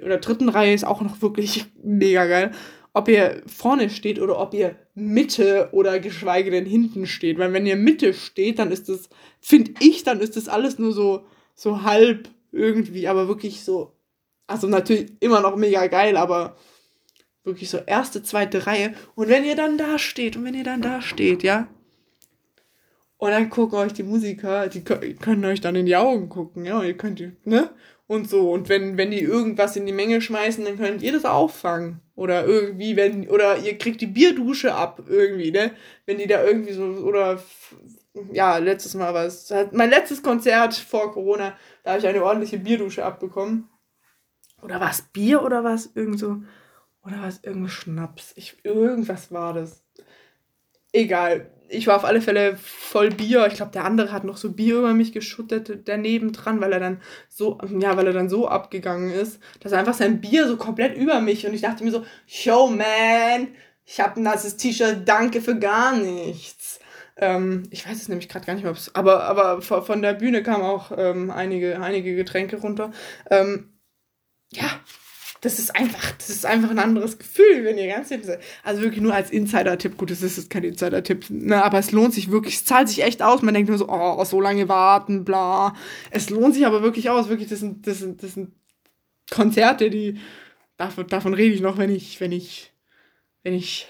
oder dritten Reihe ist auch noch wirklich mega geil ob ihr vorne steht oder ob ihr Mitte oder geschweige denn hinten steht. Weil wenn ihr Mitte steht, dann ist das, finde ich, dann ist das alles nur so, so halb irgendwie, aber wirklich so, also natürlich immer noch mega geil, aber wirklich so erste, zweite Reihe. Und wenn ihr dann da steht und wenn ihr dann da steht, ja, und dann gucken euch die Musiker, die können euch dann in die Augen gucken, ja, ihr könnt, ne? und so. Und wenn, wenn die irgendwas in die Menge schmeißen, dann könnt ihr das auffangen. Oder irgendwie, wenn, oder ihr kriegt die Bierdusche ab, irgendwie, ne? Wenn die da irgendwie so, oder, ja, letztes Mal war es, mein letztes Konzert vor Corona, da habe ich eine ordentliche Bierdusche abbekommen. Oder war es Bier oder was? Irgend so, oder war es irgendein Schnaps? Ich, irgendwas war das. Egal ich war auf alle Fälle voll Bier. Ich glaube, der andere hat noch so Bier über mich geschüttet daneben dran, weil er dann so, ja, weil er dann so abgegangen ist, dass er einfach sein Bier so komplett über mich und ich dachte mir so, yo man, ich habe ein nasses T-Shirt, danke für gar nichts. Ähm, ich weiß es nämlich gerade gar nicht mehr, aber, aber von der Bühne kamen auch ähm, einige, einige Getränke runter. Ähm, ja, das ist einfach, das ist einfach ein anderes Gefühl, wenn ihr ganz seid. Also wirklich nur als Insider-Tipp, gut, das ist jetzt kein Insider-Tipp, ne, aber es lohnt sich wirklich, es zahlt sich echt aus. Man denkt nur so, oh, so lange warten, bla. Es lohnt sich aber wirklich aus, wirklich, das sind, das sind, das sind Konzerte, die, davon, davon rede ich noch, wenn ich, wenn ich, wenn ich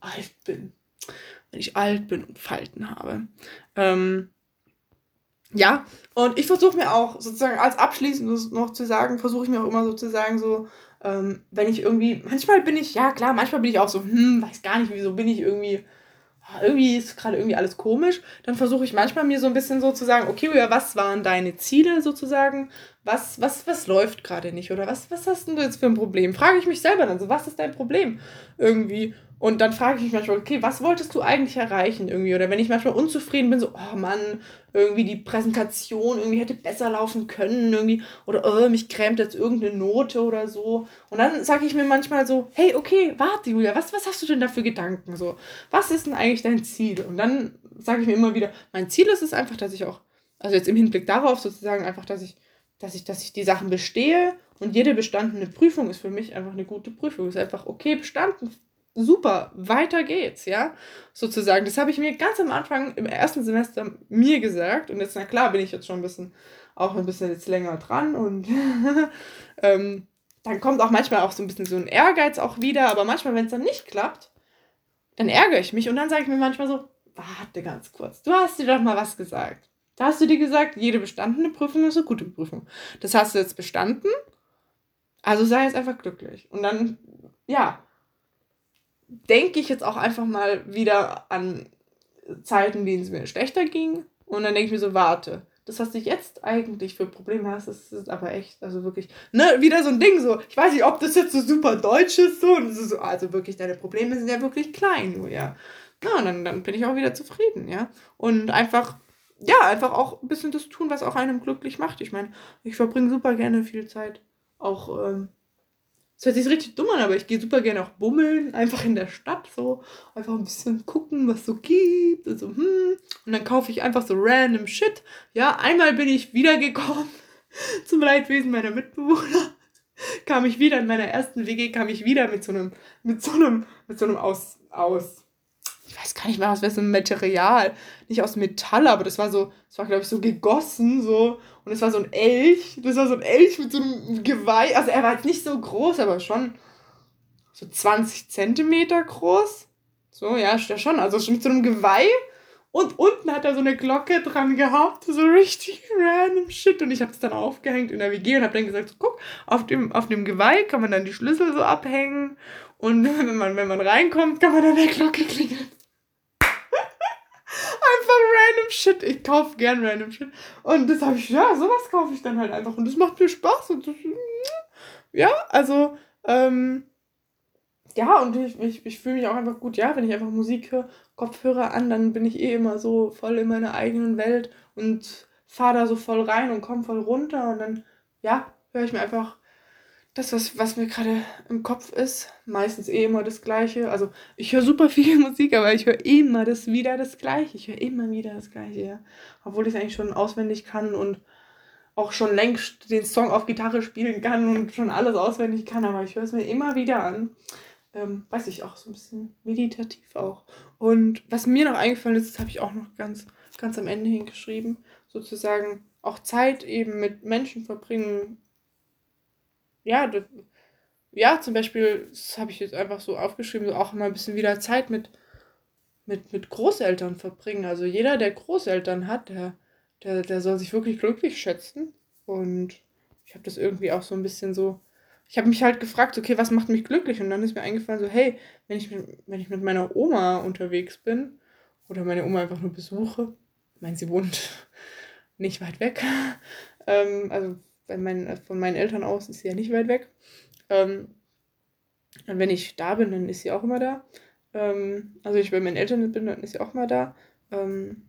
alt bin. Wenn ich alt bin und Falten habe. Ähm, ja, und ich versuche mir auch sozusagen als abschließendes noch zu sagen, versuche ich mir auch immer sozusagen so, ähm, wenn ich irgendwie, manchmal bin ich, ja klar, manchmal bin ich auch so, hm, weiß gar nicht, wieso bin ich irgendwie, ah, irgendwie ist gerade irgendwie alles komisch. Dann versuche ich manchmal mir so ein bisschen so zu sagen, okay, was waren deine Ziele sozusagen? Was, was, was läuft gerade nicht? Oder was, was hast du jetzt für ein Problem? Frage ich mich selber dann so, was ist dein Problem? Irgendwie. Und dann frage ich mich manchmal, okay, was wolltest du eigentlich erreichen irgendwie? Oder wenn ich manchmal unzufrieden bin, so, oh Mann, irgendwie die Präsentation irgendwie hätte besser laufen können, irgendwie, oder oh, mich krämt jetzt irgendeine Note oder so. Und dann sage ich mir manchmal so, hey, okay, warte, Julia, was, was hast du denn da für Gedanken? So, was ist denn eigentlich dein Ziel? Und dann sage ich mir immer wieder, mein Ziel ist es einfach, dass ich auch, also jetzt im Hinblick darauf sozusagen einfach, dass ich, dass ich, dass ich die Sachen bestehe. Und jede bestandene Prüfung ist für mich einfach eine gute Prüfung. Ist einfach okay bestanden, super, weiter geht's, ja, sozusagen. Das habe ich mir ganz am Anfang im ersten Semester mir gesagt. Und jetzt, na klar, bin ich jetzt schon ein bisschen, auch ein bisschen jetzt länger dran. Und ähm, dann kommt auch manchmal auch so ein bisschen so ein Ehrgeiz auch wieder, aber manchmal, wenn es dann nicht klappt, dann ärgere ich mich. Und dann sage ich mir manchmal so, warte ganz kurz, du hast dir doch mal was gesagt. Da hast du dir gesagt, jede bestandene Prüfung ist eine gute Prüfung. Das hast du jetzt bestanden, also sei jetzt einfach glücklich. Und dann, ja, denke ich jetzt auch einfach mal wieder an Zeiten, in denen es mir schlechter ging. Und dann denke ich mir so, warte, das, was du jetzt eigentlich für Probleme hast, das ist aber echt, also wirklich, ne, wieder so ein Ding, so, ich weiß nicht, ob das jetzt so super deutsch ist, so, und so also wirklich, deine Probleme sind ja wirklich klein, nur, ja. Na, und dann, dann bin ich auch wieder zufrieden, ja. Und einfach, ja, einfach auch ein bisschen das tun, was auch einem glücklich macht. Ich meine, ich verbringe super gerne viel Zeit auch ähm, das hört sich richtig dumm an, aber ich gehe super gerne auch bummeln, einfach in der Stadt so, einfach ein bisschen gucken, was so gibt und so, hm. Und dann kaufe ich einfach so random Shit. Ja, einmal bin ich wiedergekommen zum Leidwesen meiner Mitbewohner. kam ich wieder in meiner ersten WG, kam ich wieder mit so einem, mit so einem, mit so einem aus, aus ich weiß gar nicht mehr, aus welchem Material. Nicht aus Metall, aber das war so, das war, glaube ich, so gegossen, so. Und es war so ein Elch. Das war so ein Elch mit so einem Geweih. Also er war jetzt nicht so groß, aber schon so 20 Zentimeter groß. So, ja, schon. Also schon mit so einem Geweih. Und unten hat er so eine Glocke dran gehabt. So richtig random shit. Und ich habe es dann aufgehängt in der WG und habe dann gesagt, so, guck, auf dem, auf dem Geweih kann man dann die Schlüssel so abhängen. Und wenn man, wenn man reinkommt, kann man dann der Glocke klingeln random Shit. Ich kaufe gern random Shit. Und das habe ich, ja, sowas kaufe ich dann halt einfach. Und das macht mir Spaß. Und das, ja, also, ähm, ja, und ich, ich, ich fühle mich auch einfach gut. Ja, wenn ich einfach Musik höre, Kopfhörer an, dann bin ich eh immer so voll in meiner eigenen Welt und fahre da so voll rein und komme voll runter. Und dann, ja, höre ich mir einfach das, was, was mir gerade im Kopf ist, meistens eh immer das Gleiche. Also ich höre super viel Musik, aber ich höre immer das wieder das Gleiche. Ich höre immer wieder das Gleiche, ja. Obwohl ich es eigentlich schon auswendig kann und auch schon längst den Song auf Gitarre spielen kann und schon alles auswendig kann, aber ich höre es mir immer wieder an. Ähm, weiß ich auch so ein bisschen meditativ auch. Und was mir noch eingefallen ist, das habe ich auch noch ganz, ganz am Ende hingeschrieben, sozusagen auch Zeit eben mit Menschen verbringen, ja, das, ja, zum Beispiel, das habe ich jetzt einfach so aufgeschrieben, so auch mal ein bisschen wieder Zeit mit, mit, mit Großeltern verbringen. Also jeder, der Großeltern hat, der, der, der soll sich wirklich glücklich schätzen. Und ich habe das irgendwie auch so ein bisschen so. Ich habe mich halt gefragt, okay, was macht mich glücklich? Und dann ist mir eingefallen, so, hey, wenn ich mit, wenn ich mit meiner Oma unterwegs bin oder meine Oma einfach nur besuche, ich meine, sie wohnt nicht weit weg, ähm, also bei meinen, von meinen Eltern aus ist sie ja nicht weit weg. Ähm, und wenn ich da bin, dann ist sie auch immer da. Ähm, also ich bei meinen Eltern bin, dann ist sie auch immer da. Ähm,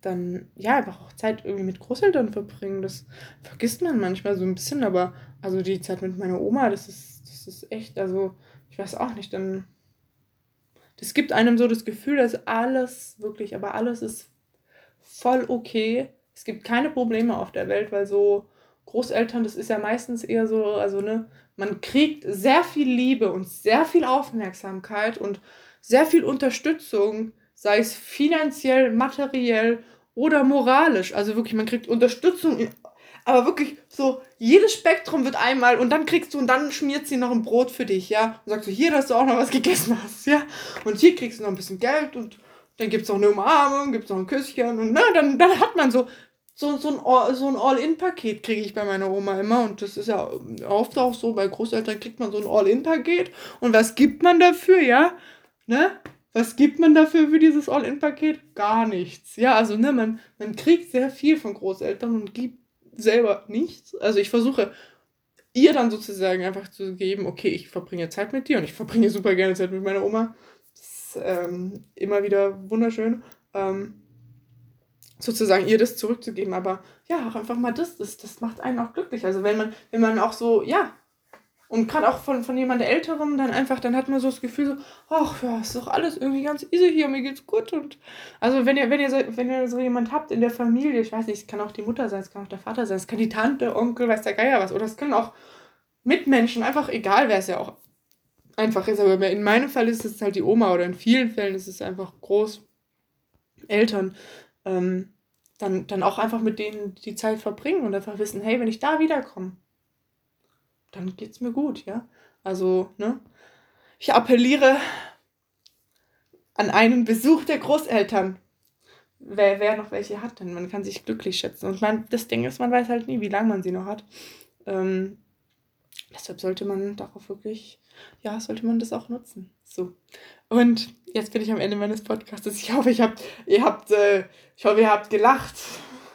dann, ja, einfach auch Zeit irgendwie mit Großeltern verbringen. Das vergisst man manchmal so ein bisschen, aber also die Zeit mit meiner Oma, das ist, das ist echt, also ich weiß auch nicht, dann. Das gibt einem so das Gefühl, dass alles, wirklich, aber alles ist voll okay. Es gibt keine Probleme auf der Welt, weil so Großeltern, das ist ja meistens eher so, also ne, man kriegt sehr viel Liebe und sehr viel Aufmerksamkeit und sehr viel Unterstützung, sei es finanziell, materiell oder moralisch. Also wirklich, man kriegt Unterstützung, aber wirklich so, jedes Spektrum wird einmal und dann kriegst du und dann schmiert sie noch ein Brot für dich, ja. Und sagst du, hier, dass du auch noch was gegessen hast, ja. Und hier kriegst du noch ein bisschen Geld und dann gibt es noch eine Umarmung, gibt es noch ein Küsschen und na, dann, dann hat man so, so, so ein, so ein All-In-Paket kriege ich bei meiner Oma immer und das ist ja oft auch so, bei Großeltern kriegt man so ein All-In-Paket und was gibt man dafür, ja? Ne? Was gibt man dafür für dieses All-In-Paket? Gar nichts. Ja, also ne, man, man kriegt sehr viel von Großeltern und gibt selber nichts. Also ich versuche ihr dann sozusagen einfach zu geben, okay, ich verbringe Zeit mit dir und ich verbringe super gerne Zeit mit meiner Oma. Das ist ähm, immer wieder wunderschön. Ähm, sozusagen ihr das zurückzugeben. Aber ja, auch einfach mal das, das, das macht einen auch glücklich. Also wenn man, wenn man auch so, ja, und gerade auch von, von jemand Älterem dann einfach, dann hat man so das Gefühl so, ach ja, ist doch alles irgendwie ganz easy hier, mir geht's gut. Und also wenn ihr, wenn ihr so, wenn ihr so jemand habt in der Familie, ich weiß nicht, es kann auch die Mutter sein, es kann auch der Vater sein, es kann die Tante, Onkel, weiß der Geier was, oder es können auch Mitmenschen, einfach egal wer es ja auch einfach ist. Aber in meinem Fall ist es halt die Oma oder in vielen Fällen ist es einfach Großeltern. Ähm, dann, dann auch einfach mit denen die Zeit verbringen und einfach wissen, hey, wenn ich da wiederkomme, dann geht's mir gut, ja. Also, ne? Ich appelliere an einen Besuch der Großeltern. Wer, wer noch welche hat, denn man kann sich glücklich schätzen. Und man, das Ding ist, man weiß halt nie, wie lange man sie noch hat. Ähm, deshalb sollte man darauf wirklich, ja, sollte man das auch nutzen. So. Und jetzt bin ich am Ende meines Podcasts. Ich hoffe, ich hab, ihr habt, äh, ich hoffe, ihr habt gelacht.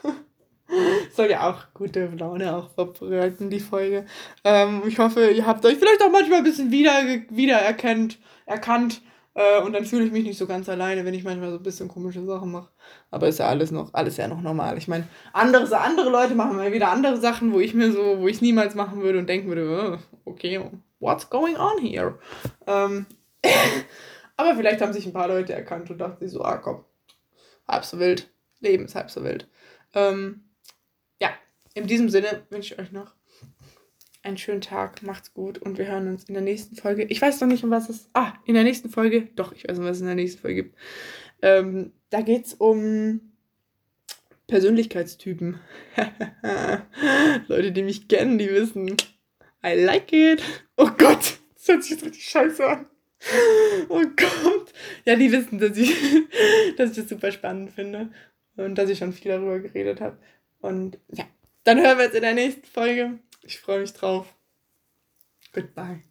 Soll ja auch gute Laune auch verbreiten, die Folge. Ähm, ich hoffe, ihr habt euch vielleicht auch manchmal ein bisschen wieder, wiedererkannt, erkannt. Äh, und dann fühle ich mich nicht so ganz alleine, wenn ich manchmal so ein bisschen komische Sachen mache. Aber ist ja alles noch, alles ja noch normal. Ich meine, andere, andere Leute machen mal wieder andere Sachen, wo ich mir so, wo ich niemals machen würde und denken würde, oh, okay, what's going on here? Ähm, aber vielleicht haben sich ein paar Leute erkannt und dachten sich so, ah komm, halb so wild. Leben ist halb so wild. Ähm, ja, in diesem Sinne wünsche ich euch noch einen schönen Tag, macht's gut und wir hören uns in der nächsten Folge. Ich weiß noch nicht, um was es. Ah, in der nächsten Folge. Doch, ich weiß, um was es in der nächsten Folge gibt. Ähm, da geht's um Persönlichkeitstypen. Leute, die mich kennen, die wissen, I like it. Oh Gott, das hört sich jetzt richtig scheiße an. Oh Gott. Ja, die wissen, dass ich, dass ich das super spannend finde und dass ich schon viel darüber geredet habe. Und ja, dann hören wir jetzt in der nächsten Folge. Ich freue mich drauf. Goodbye.